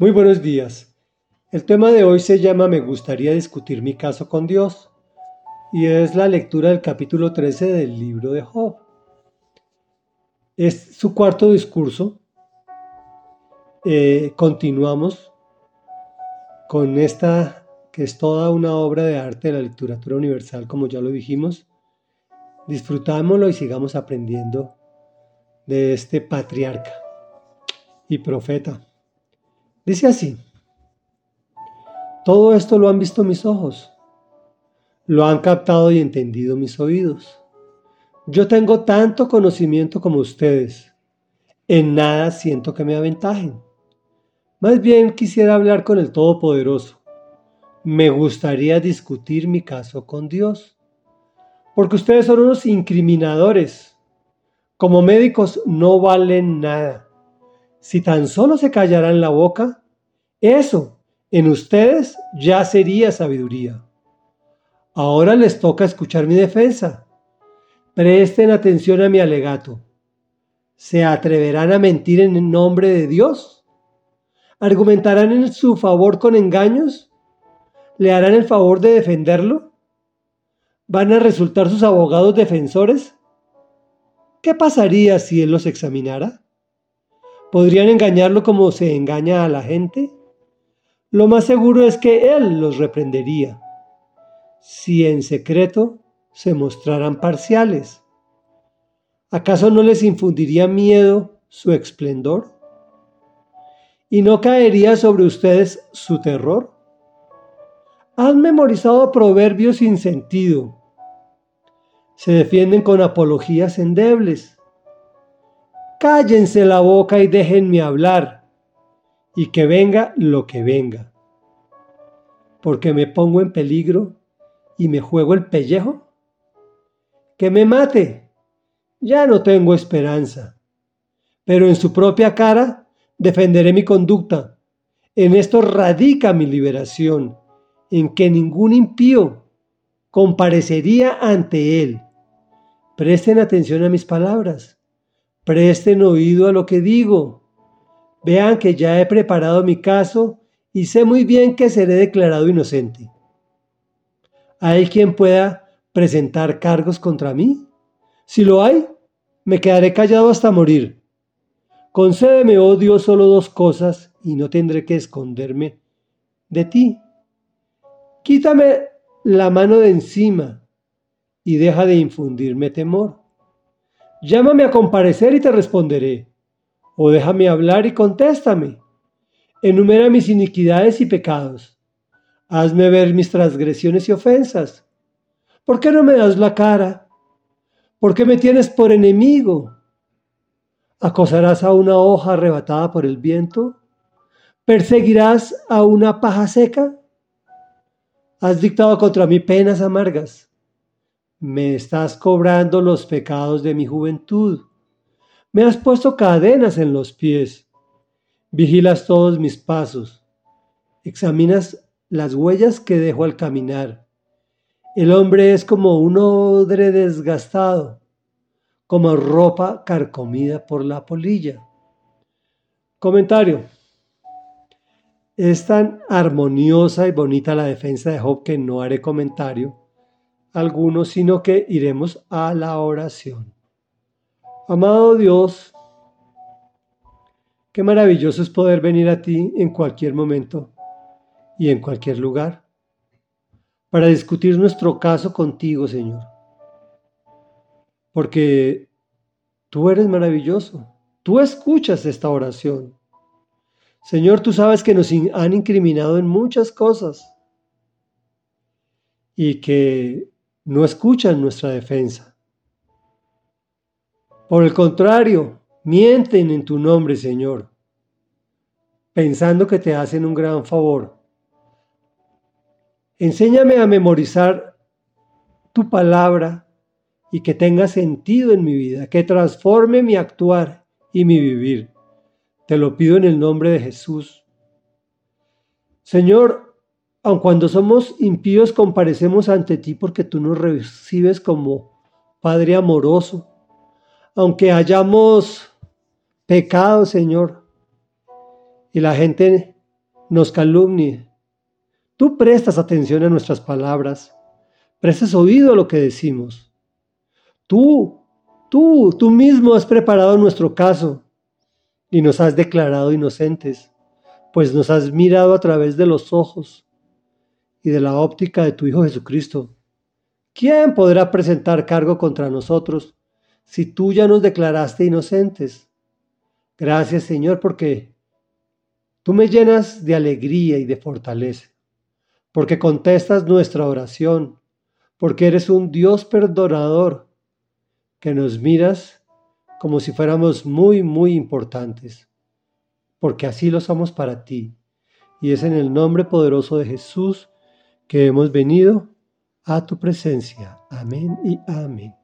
Muy buenos días. El tema de hoy se llama Me gustaría discutir mi caso con Dios y es la lectura del capítulo 13 del libro de Job. Es su cuarto discurso. Eh, continuamos con esta que es toda una obra de arte de la literatura universal, como ya lo dijimos. Disfrutámoslo y sigamos aprendiendo de este patriarca y profeta. Dice así, todo esto lo han visto mis ojos, lo han captado y entendido mis oídos. Yo tengo tanto conocimiento como ustedes, en nada siento que me aventajen. Más bien quisiera hablar con el Todopoderoso. Me gustaría discutir mi caso con Dios, porque ustedes son unos incriminadores. Como médicos no valen nada si tan solo se callaran la boca, eso en ustedes ya sería sabiduría. Ahora les toca escuchar mi defensa. Presten atención a mi alegato. ¿Se atreverán a mentir en el nombre de Dios? ¿Argumentarán en su favor con engaños? ¿Le harán el favor de defenderlo? ¿Van a resultar sus abogados defensores? ¿Qué pasaría si él los examinara? ¿Podrían engañarlo como se engaña a la gente? Lo más seguro es que Él los reprendería, si en secreto se mostraran parciales. ¿Acaso no les infundiría miedo su esplendor? ¿Y no caería sobre ustedes su terror? Han memorizado proverbios sin sentido. Se defienden con apologías endebles cállense la boca y déjenme hablar, y que venga lo que venga. Porque me pongo en peligro y me juego el pellejo. Que me mate, ya no tengo esperanza, pero en su propia cara defenderé mi conducta. En esto radica mi liberación, en que ningún impío comparecería ante él. Presten atención a mis palabras Presten oído a lo que digo. Vean que ya he preparado mi caso y sé muy bien que seré declarado inocente. ¿Hay quien pueda presentar cargos contra mí? Si lo hay, me quedaré callado hasta morir. Concédeme, oh Dios, solo dos cosas y no tendré que esconderme de ti. Quítame la mano de encima y deja de infundirme temor. Llámame a comparecer y te responderé. O déjame hablar y contéstame. Enumera mis iniquidades y pecados. Hazme ver mis transgresiones y ofensas. ¿Por qué no me das la cara? ¿Por qué me tienes por enemigo? ¿Acosarás a una hoja arrebatada por el viento? ¿Perseguirás a una paja seca? Has dictado contra mí penas amargas me estás cobrando los pecados de mi juventud. Me has puesto cadenas en los pies. Vigilas todos mis pasos. Examinas las huellas que dejo al caminar. El hombre es como un odre desgastado, como ropa carcomida por la polilla. Comentario. Es tan armoniosa y bonita la defensa de Job que no haré comentario alguno, sino que iremos a la oración. Amado Dios, qué maravilloso es poder venir a ti en cualquier momento y en cualquier lugar para discutir nuestro caso contigo, Señor. Porque tú eres maravilloso, tú escuchas esta oración. Señor, tú sabes que nos han incriminado en muchas cosas y que no escuchan nuestra defensa. Por el contrario, mienten en tu nombre, Señor, pensando que te hacen un gran favor. Enséñame a memorizar tu palabra y que tenga sentido en mi vida, que transforme mi actuar y mi vivir. Te lo pido en el nombre de Jesús. Señor, aun cuando somos impíos, comparecemos ante ti porque tú nos recibes como Padre amoroso. Aunque hayamos pecado, Señor, y la gente nos calumnie. Tú prestas atención a nuestras palabras, prestas oído a lo que decimos. Tú, tú, tú mismo has preparado nuestro caso y nos has declarado inocentes, pues nos has mirado a través de los ojos y de la óptica de tu Hijo Jesucristo. ¿Quién podrá presentar cargo contra nosotros si tú ya nos declaraste inocentes? Gracias Señor porque tú me llenas de alegría y de fortaleza, porque contestas nuestra oración, porque eres un Dios perdonador que nos miras como si fuéramos muy, muy importantes, porque así lo somos para ti. Y es en el nombre poderoso de Jesús que hemos venido a tu presencia. Amén y amén.